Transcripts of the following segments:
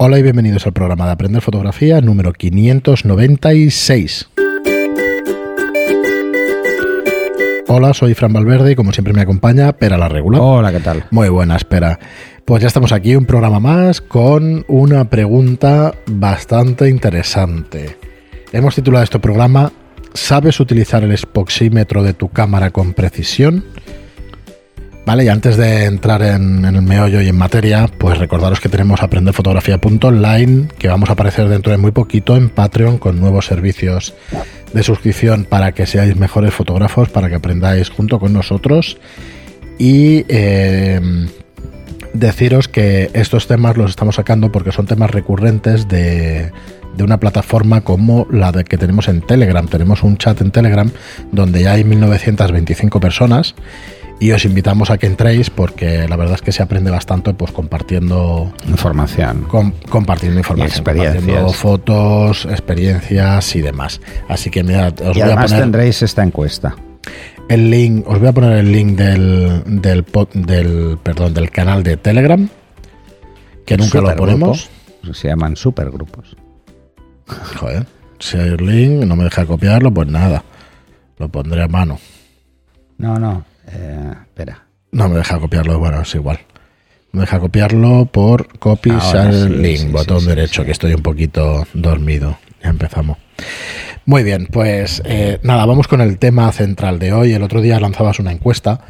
Hola y bienvenidos al programa de Aprender Fotografía número 596. Hola, soy Fran Valverde y como siempre me acompaña Pera la Regular. Hola, ¿qué tal? Muy buena, espera. Pues ya estamos aquí, un programa más con una pregunta bastante interesante. Hemos titulado este programa ¿Sabes utilizar el spoxímetro de tu cámara con precisión? Y antes de entrar en, el meollo y en materia, pues recordaros que tenemos aprenderfotografía.online, que vamos a aparecer dentro de muy poquito en Patreon con nuevos servicios de suscripción para que seáis mejores fotógrafos, para que aprendáis junto con nosotros. Y eh, deciros que estos temas los estamos sacando porque son temas recurrentes de, una plataforma como la que tenemos en Telegram. Tenemos un chat en Telegram donde ya hay 1925 personas y os invitamos a que entréis porque la verdad es que se aprende bastante pues compartiendo información. Compartiendo información compartiendo fotos experiencias y demás. Así que mira os y voy además a poner tendréis esta encuesta. el link os voy a poner el link del del, del perdón del canal de Telegram que nunca lo ponemos. Se llaman supergrupos. Joder si hay el link no me deja copiarlo pues nada lo pondré a mano. No no eh, espera. No me deja copiarlo, bueno, es igual. Me deja copiarlo por copy link, botón derecho, que estoy un poquito dormido. Ya empezamos. Muy bien, pues eh, nada, vamos con el tema central de hoy. El otro día lanzabas una encuesta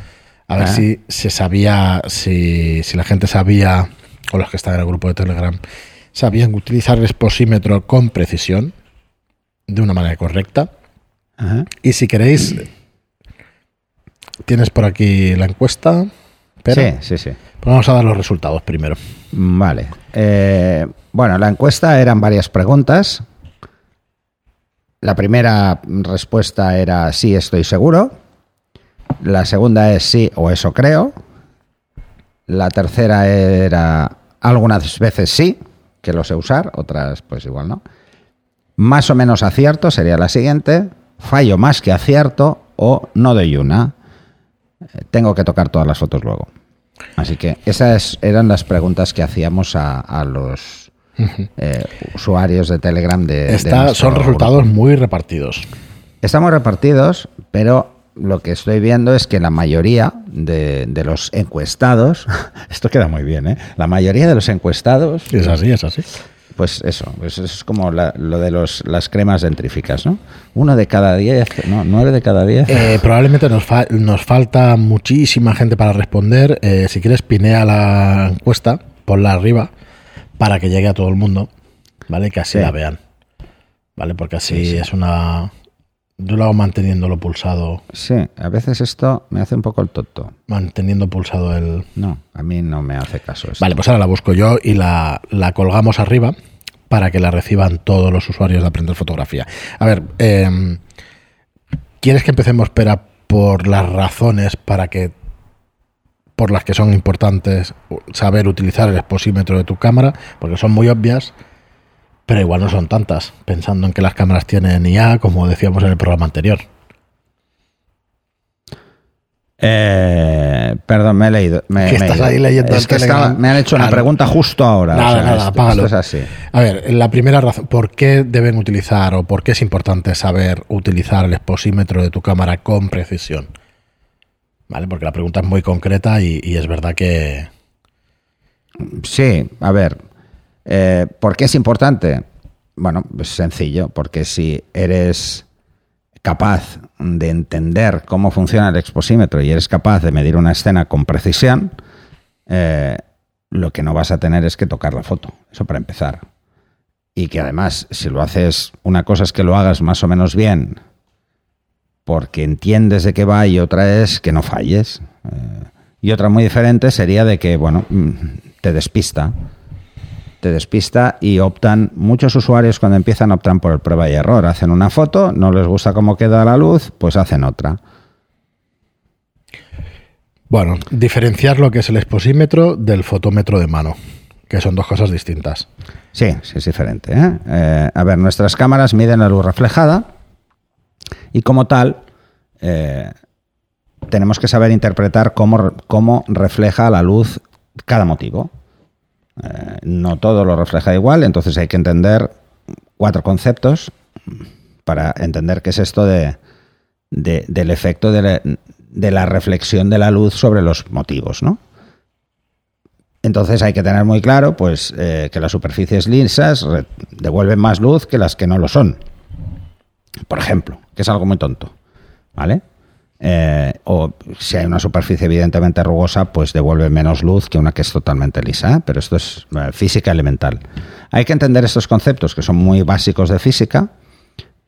a ver ah. si se sabía, si, si la gente sabía, o los que están en el grupo de Telegram, sabían utilizar el exposímetro con precisión, de una manera correcta. Y si queréis Tienes por aquí la encuesta. Pero sí, sí, sí. Pues vamos a dar los resultados primero. Vale. Eh, bueno, la encuesta eran varias preguntas. La primera respuesta era sí, estoy seguro. La segunda es sí o eso creo. La tercera era algunas veces sí, que lo sé usar, otras pues igual no. Más o menos acierto sería la siguiente. Fallo más que acierto o no doy una tengo que tocar todas las fotos luego. Así que esas eran las preguntas que hacíamos a, los eh, usuarios de Telegram de, son resultados muy repartidos. Estamos repartidos, pero lo que estoy viendo es que la mayoría de, de, los encuestados, esto queda muy bien, ¿eh? La mayoría de los encuestados... Es así, es así pues eso, pues es como lo de los, las cremas dentríficas, ¿no? Uno de cada diez, no, nueve de cada diez. Eh, probablemente nos, nos falta muchísima gente para responder. Eh, si quieres, pinea la encuesta, ponla arriba, para que llegue a todo el mundo, ¿vale? Que así la vean, ¿vale? Porque así es una... Yo lo hago manteniéndolo pulsado. Sí, a veces esto me hace un poco el tonto. Manteniendo pulsado el... No, a mí no me hace caso Vale, pues ahora la busco yo y la, la colgamos arriba para que la reciban todos los usuarios de Aprender Fotografía. A ver, em, ¿quieres que empecemos, espera, por las razones para que por las que son importantes saber utilizar el exposímetro de tu cámara? Porque son muy obvias, pero igual no son tantas, pensando en que las cámaras tienen IA, como decíamos en el programa anterior. Eh, perdón, me he leído. Me, estás ahí leyendo es que me han hecho una pregunta justo ahora. Nada, nada, apágalo. es así. A ver, la primera razón, ¿por qué deben utilizar o por qué es importante saber utilizar el exposímetro de tu cámara con precisión? ¿Vale? Porque la pregunta es muy concreta y, es verdad que. Sí, a ver. Eh, ¿Por qué es importante? Bueno, es sencillo, porque si eres capaz de entender cómo funciona el exposímetro y eres capaz de medir una escena con precisión, eh, lo que no vas a tener es que tocar la foto. Eso para empezar. Y que además, si lo haces, una cosa es que lo hagas más o menos bien, porque entiendes de qué va, y otra es que no falles. Eh, y otra muy diferente sería de que, bueno, mm, te despista te despista y optan, muchos usuarios cuando empiezan optan por el prueba y error. Hacen una foto, no les gusta cómo queda la luz, pues hacen otra. Bueno, diferenciar lo que es el exposímetro del fotómetro de mano, que son dos cosas distintas. Sí, sí es diferente. ¿eh? Eh, a ver, nuestras cámaras miden la luz reflejada y como tal eh, tenemos que saber interpretar cómo, cómo refleja la luz cada motivo. Eh, no todo lo refleja igual, entonces hay que entender cuatro conceptos para entender qué es esto de, del efecto de la, de la, reflexión de la luz sobre los motivos, ¿no? Entonces hay que tener muy claro pues, eh, que las superficies lisas devuelven más luz que las que no lo son. Por ejemplo, que es algo muy tonto. ¿Vale? Eh, o si hay una superficie evidentemente rugosa, pues devuelve menos luz que una que es totalmente lisa. ¿eh? Pero esto es física elemental. Hay que entender estos conceptos que son muy básicos de física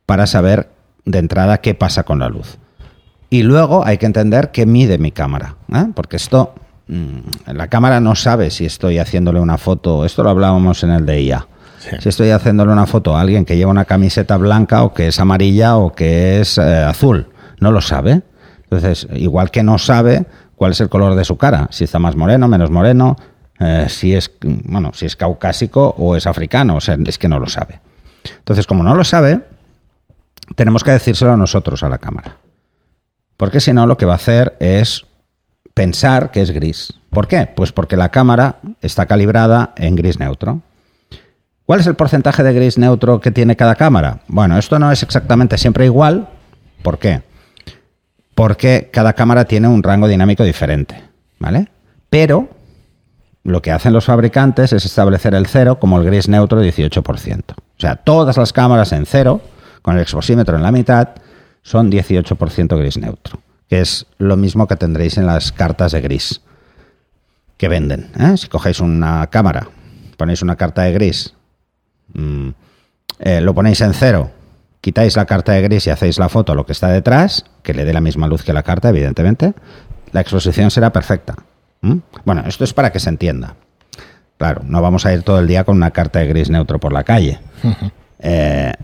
para saber de entrada qué pasa con la luz. Y luego hay que entender qué mide mi cámara. Porque esto Mm, la cámara no sabe si estoy haciéndole una foto, esto lo hablábamos en el de IA. Si estoy haciéndole una foto a alguien que lleva una camiseta blanca o que es amarilla o que es eh, azul, no lo sabe. Entonces, igual que no sabe cuál es el color de su cara, si está más moreno, menos moreno, eh, si es bueno, si es caucásico o es africano, o sea, es que no lo sabe. Entonces, como no lo sabe, tenemos que decírselo a nosotros a la cámara. Porque si no, lo que va a hacer es pensar que es gris. ¿Por qué? Pues porque la cámara está calibrada en gris neutro. ¿Cuál es el porcentaje de gris neutro que tiene cada cámara? Bueno, esto no es exactamente siempre igual. ¿Por qué? Porque cada cámara tiene un rango dinámico diferente, ¿vale? Pero lo que hacen los fabricantes es establecer el cero como el gris neutro 18%. O sea, todas las cámaras en cero, con el exposímetro en la mitad, son 18% gris neutro que es lo mismo que tendréis en las cartas de gris que venden. ¿eh? Si cogéis una cámara, ponéis una carta de gris, mm, eh, lo ponéis en cero, quitáis la carta de gris y hacéis la foto lo que está detrás, que le dé la misma luz que la carta, evidentemente, la exposición será perfecta. Bueno, esto es para que se entienda. Claro, no vamos a ir todo el día con una carta de gris neutro por la calle. Eh,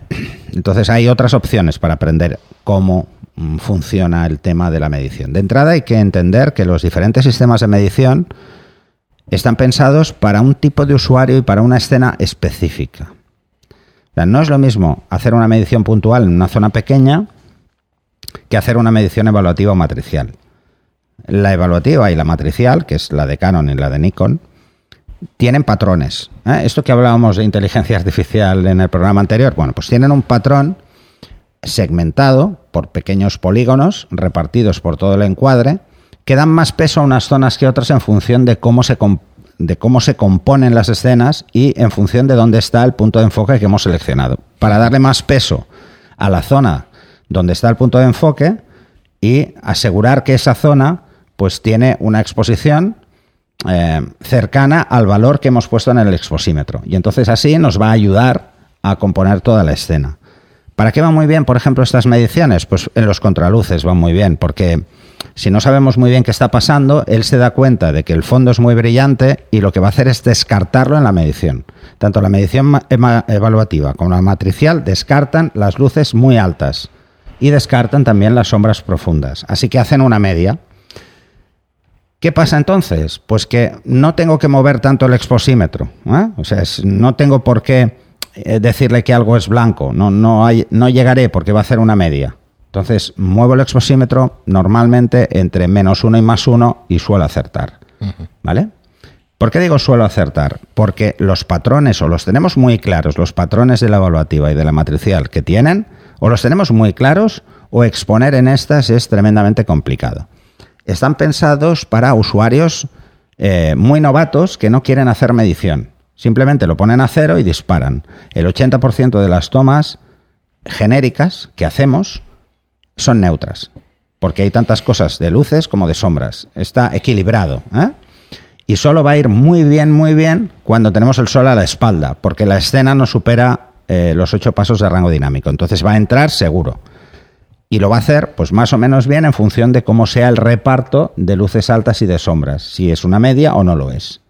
entonces hay otras opciones para aprender cómo Mm, funciona el tema de la medición. De entrada hay que entender que los diferentes sistemas de medición están pensados para un tipo de usuario y para una escena específica. No es lo mismo hacer una medición puntual en una zona pequeña que hacer una medición evaluativa o matricial. La evaluativa y la matricial, que es la de Canon y la de Nikon, tienen patrones. ¿eh? Esto que hablábamos de inteligencia artificial en el programa anterior, bueno, pues tienen un patrón segmentado por pequeños polígonos repartidos por todo el encuadre, que dan más peso a unas zonas que otras en función de cómo se, de cómo se componen las escenas y en función de dónde está el punto de enfoque que hemos seleccionado. Para darle más peso a la zona donde está el punto de enfoque y asegurar que esa zona pues tiene una exposición eh, cercana al valor que hemos puesto en el exposímetro. Y entonces así nos va a ayudar a componer toda la escena. ¿Para qué van muy bien, por ejemplo, estas mediciones? Pues en los contraluces van muy bien, porque si no sabemos muy bien qué está pasando, él se da cuenta de que el fondo es muy brillante y lo que va a hacer es descartarlo en la medición. Tanto la medición evaluativa como la matricial descartan las luces muy altas y descartan también las sombras profundas. Así que hacen una media. ¿Qué pasa entonces? Pues que no tengo que mover tanto el exposímetro. ¿eh? O sea, no tengo por qué eh, decirle que algo es blanco. No, no, hay, no llegaré porque va a hacer una media. Entonces, muevo el exposímetro normalmente entre menos uno y más uno y suelo acertar. ¿Vale? ¿Por qué digo suelo acertar? Porque los patrones, o los tenemos muy claros, los patrones de la evaluativa y de la matricial que tienen, o los tenemos muy claros, o exponer en estas es tremendamente complicado. Están pensados para usuarios eh, muy novatos que no quieren hacer medición. Simplemente lo ponen a cero y disparan. El 80% de las tomas genéricas que hacemos son neutras, porque hay tantas cosas de luces como de sombras. Está equilibrado. ¿eh? Y solo va a ir muy bien, muy bien cuando tenemos el sol a la espalda, porque la escena no supera eh, los ocho pasos de rango dinámico. Entonces va a entrar seguro. Y lo va a hacer, pues más o menos bien en función de cómo sea el reparto de luces altas y de sombras, si es una media o no lo es.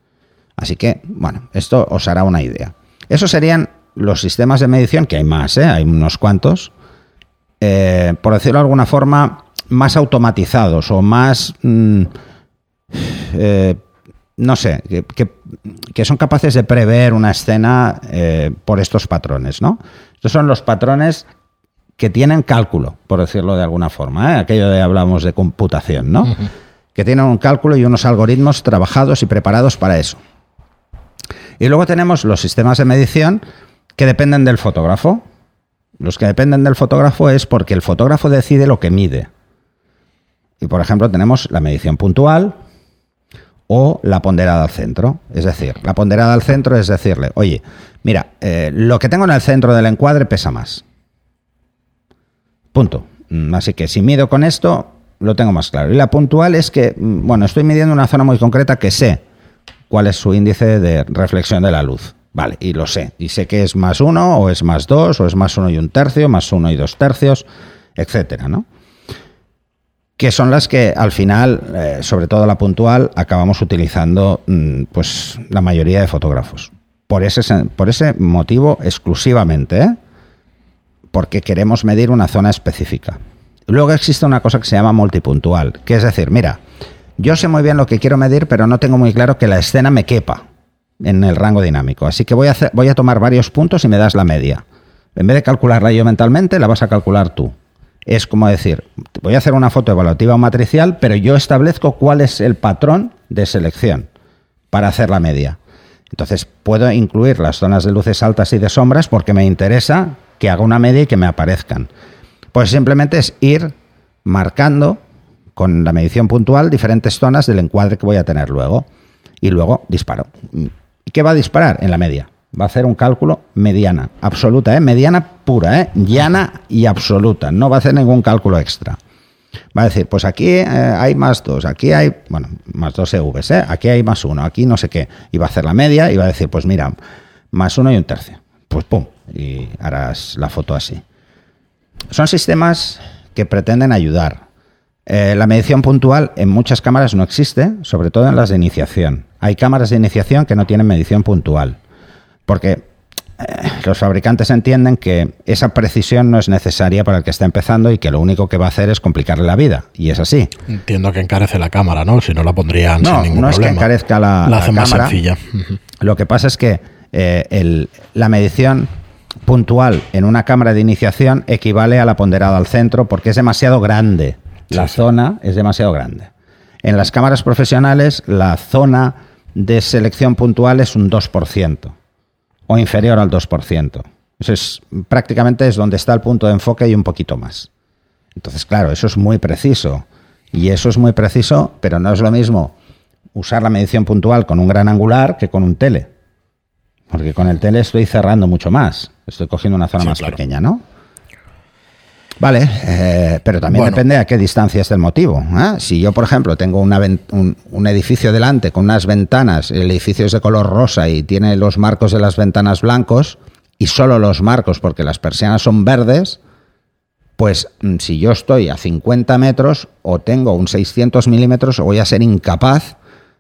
Así que, bueno, esto os hará una idea. Esos serían los sistemas de medición, que hay más, ¿eh? hay unos cuantos, eh, por decirlo de alguna forma, más automatizados o más, mm, eh, no sé, que, son capaces de prever una escena por estos patrones, ¿no? Estos son los patrones que tienen cálculo, por decirlo de alguna forma, aquello de hablamos de computación, ¿no? Que tienen un cálculo y unos algoritmos trabajados y preparados para eso. Y luego tenemos los sistemas de medición que dependen del fotógrafo. Los que dependen del fotógrafo es porque el fotógrafo decide lo que mide. Y por ejemplo tenemos la medición puntual o la ponderada al centro. Es decir, la ponderada al centro es decirle, oye, mira, eh, lo que tengo en el centro del encuadre pesa más. Punto. Mm, Así que si mido con esto, lo tengo más claro. Y la puntual es que, mm, bueno, estoy midiendo una zona muy concreta que sé cuál es su índice de reflexión de la luz. Vale, y lo sé. Y sé que es más uno, o es más dos, o es más uno y un tercio, más uno y dos tercios, etcétera, ¿no? Que son las que al final, eh, sobre todo la puntual, acabamos utilizando mm, pues la mayoría de fotógrafos. Por ese, por ese motivo exclusivamente, ¿eh? porque queremos medir una zona específica. Luego existe una cosa que se llama multipuntual, que es decir, mira, yo sé muy bien lo que quiero medir, pero no tengo muy claro que la escena me quepa en el rango dinámico. Así que voy a, tomar varios puntos y me das la media. En vez de calcularla yo mentalmente, la vas a calcular tú. Es como decir, voy a hacer una foto evaluativa o matricial, pero yo establezco cuál es el patrón de selección para hacer la media. Entonces puedo incluir las zonas de luces altas y de sombras porque me interesa que haga una media y que me aparezcan. Pues simplemente es ir marcando con la medición puntual diferentes zonas del encuadre que voy a tener luego. Y luego disparo. ¿Y qué va a disparar? En la media. Va a hacer un cálculo mediana, absoluta, ¿eh? mediana pura, ¿eh? llana y absoluta. No va a hacer ningún cálculo extra. Va a decir, pues aquí eh, hay más dos, aquí hay, bueno, más dos EVs, ¿eh? aquí hay más uno, aquí no sé qué. Y va a hacer la media y va a decir, pues mira, más uno y un tercio. Pues pum, y harás la foto así. Son sistemas que pretenden ayudar. Eh, la medición puntual en muchas cámaras no existe, sobre todo en las de iniciación. Hay cámaras de iniciación que no tienen medición puntual, porque eh, los fabricantes entienden que esa precisión no es necesaria para el que está empezando y que lo único que va a hacer es complicarle la vida. Y es así. Entiendo que encarece la cámara, ¿no? Si no la pondrían No, sin ningún no es que problema. encarezca la- La la hace más cámara. sencilla. Lo que pasa es que eh, el- la medición puntual en una cámara de iniciación equivale a la ponderada al centro porque es demasiado grande. La Sí, sí. zona es demasiado grande. En las cámaras profesionales, la zona de selección puntual es un 2% o inferior al 2%. Eso es prácticamente es donde está el punto de enfoque y un poquito más. Entonces, claro, eso es muy preciso. Y eso es muy preciso, pero no es lo mismo usar la medición puntual con un gran angular que con un tele. Porque con el tele estoy cerrando mucho más. Estoy cogiendo una zona Sí, más claro. pequeña, ¿no? Vale, eh, pero también Bueno. depende a qué distancia es el motivo. ¿eh? Si yo, por ejemplo, tengo una un edificio delante con unas ventanas, el edificio es de color rosa y tiene los marcos de las ventanas blancos y solo los marcos porque las persianas son verdes, pues mm, si yo estoy a 50 metros o tengo un 600 milímetros, voy a ser incapaz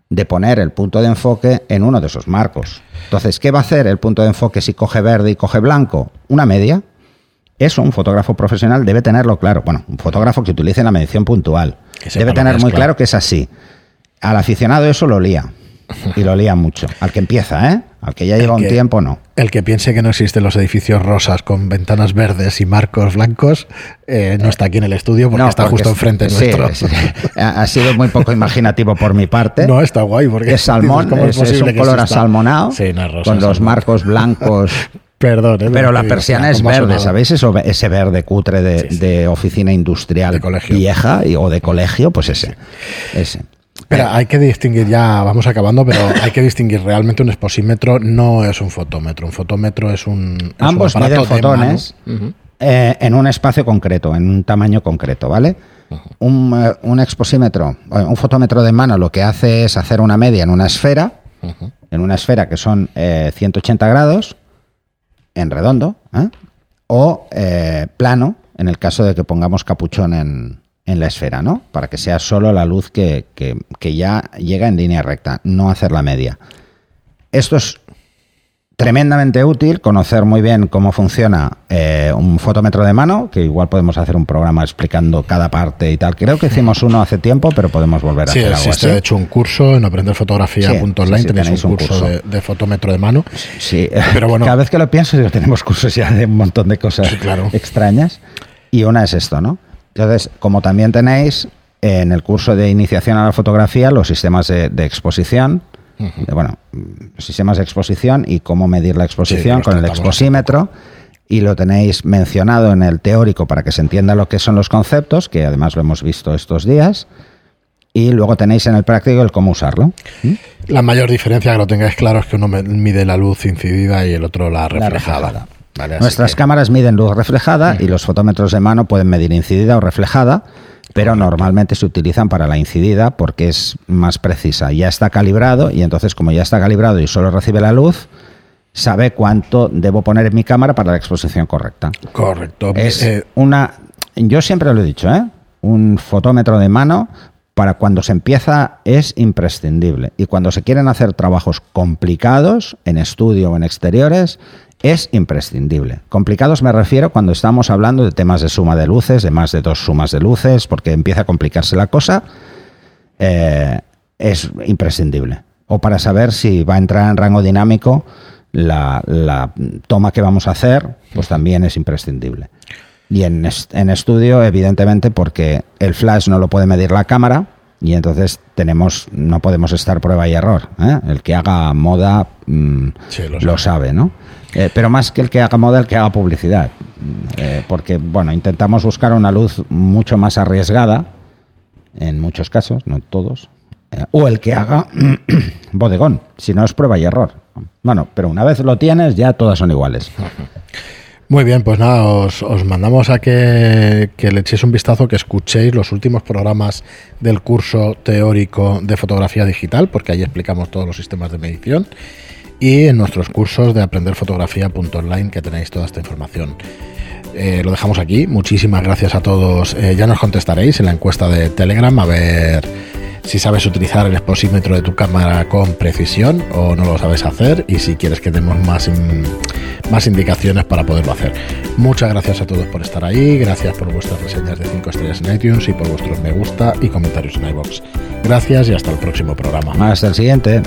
de poner el punto de enfoque en uno de esos marcos. Entonces, ¿qué va a hacer el punto de enfoque si coge verde y coge blanco? Una media. Eso un fotógrafo profesional debe tenerlo claro. Bueno, un fotógrafo que utilice la medición puntual. Debe tener es, muy claro. claro que es así. Al aficionado eso lo lía. Y lo lía mucho. Al que empieza, ¿eh? Al que ya lleva un tiempo, no. El que piense que no existen los edificios rosas con ventanas verdes y marcos blancos eh, no está aquí en el estudio porque No, está porque justo es- enfrente sí, nuestro. sí. Ha ha sido muy poco imaginativo por mi parte. No, está guay porque es salmón, dices, ¿cómo es, es posible un color asalmonado Sí, no es rosa, con es los marcos blancos. Perdón, eh, Pero la persiana es ¿cómo ha verde? ¿sabéis? Eso, ese verde cutre de, Sí, sí. de oficina industrial De colegio. vieja y- o de colegio, pues ese. ese. Espera, hay que distinguir ya, vamos acabando, pero hay que distinguir realmente un exposímetro no es un fotómetro. Un fotómetro es un. es un Ambos aparato miden de fotones eh, en un espacio concreto, en un tamaño concreto, ¿vale? Un, eh, un exposímetro, o un fotómetro de mano lo que hace es hacer una media en una esfera, en una esfera que son eh, 180 grados, en redondo, ¿eh? o eh, plano, en el caso de que pongamos capuchón en, en la esfera, ¿no? Para que sea solo la luz que, que- que ya llega en línea recta, no hacer la media. Esto es tremendamente útil, conocer muy bien cómo funciona eh, un fotómetro de mano, que igual podemos hacer un programa explicando cada parte y tal. Creo que hicimos uno hace tiempo, pero podemos volver a Sí, hacer algo existe así. de hecho un curso en aprenderfotografía.online, Sí, sí, sí, tenéis, un un curso, curso. De, de fotómetro de mano. Sí, Pero bueno. cada vez que lo pienso, digo, tenemos cursos ya de un montón de cosas claro. extrañas. Y una es esto, ¿no? Entonces, como también tenéis en el curso de iniciación a la fotografía los sistemas de, de exposición, Bueno, sistemas de exposición y cómo medir la exposición con el exposímetro. Y lo tenéis mencionado en el teórico para que se entienda lo que son los conceptos, que además lo hemos visto estos días y luego tenéis en el práctico el cómo usarlo. ¿Mm? La mayor diferencia que lo tengáis claro es que uno mide la luz incidida y el otro la reflejada. Nuestras cámaras miden luz reflejada y los fotómetros de mano pueden medir incidida o reflejada, pero normalmente se utilizan para la incidida porque es más precisa. Ya está calibrado y entonces como ya está calibrado y solo recibe la luz, sabe cuánto debo poner en mi cámara para la exposición correcta. Correcto. Es eh, una, yo siempre lo he dicho, ¿eh? un fotómetro de mano para cuando se empieza es imprescindible. Y cuando se quieren hacer trabajos complicados, en estudio o en exteriores, es imprescindible. Complicados me refiero cuando estamos hablando de temas de suma de luces, de más de dos sumas de luces, porque empieza a complicarse la cosa, eh, es imprescindible. O para saber si va a entrar en rango dinámico la, toma que vamos a hacer, pues también es imprescindible. Y en estudio, evidentemente, porque el flash no lo puede medir la cámara, y entonces tenemos no podemos estar prueba y error ¿eh? el que haga moda mm, lo, sabe. no eh, pero más que el que haga moda el que haga publicidad eh, porque bueno intentamos buscar una luz mucho más arriesgada en muchos casos no todos o el que haga bodegón si no es prueba y error bueno pero una vez lo tienes ya todas son iguales Muy bien, pues nada, os, mandamos a que, le echéis un vistazo, que escuchéis los últimos programas del curso teórico de fotografía digital, porque ahí explicamos todos los sistemas de medición, y en nuestros cursos de aprenderfotografía.online, que tenéis toda esta información. Eh, lo dejamos aquí. Muchísimas gracias a todos. Eh, ya nos contestaréis en la encuesta de Telegram a ver si sabes utilizar el exposímetro de tu cámara con precisión o no lo sabes hacer y si quieres que demos más, más indicaciones para poderlo hacer. Muchas gracias a todos por estar ahí, gracias por vuestras reseñas de 5 estrellas en iTunes y por vuestros me gusta y comentarios en iBox. Gracias y hasta el próximo programa. Hasta el siguiente.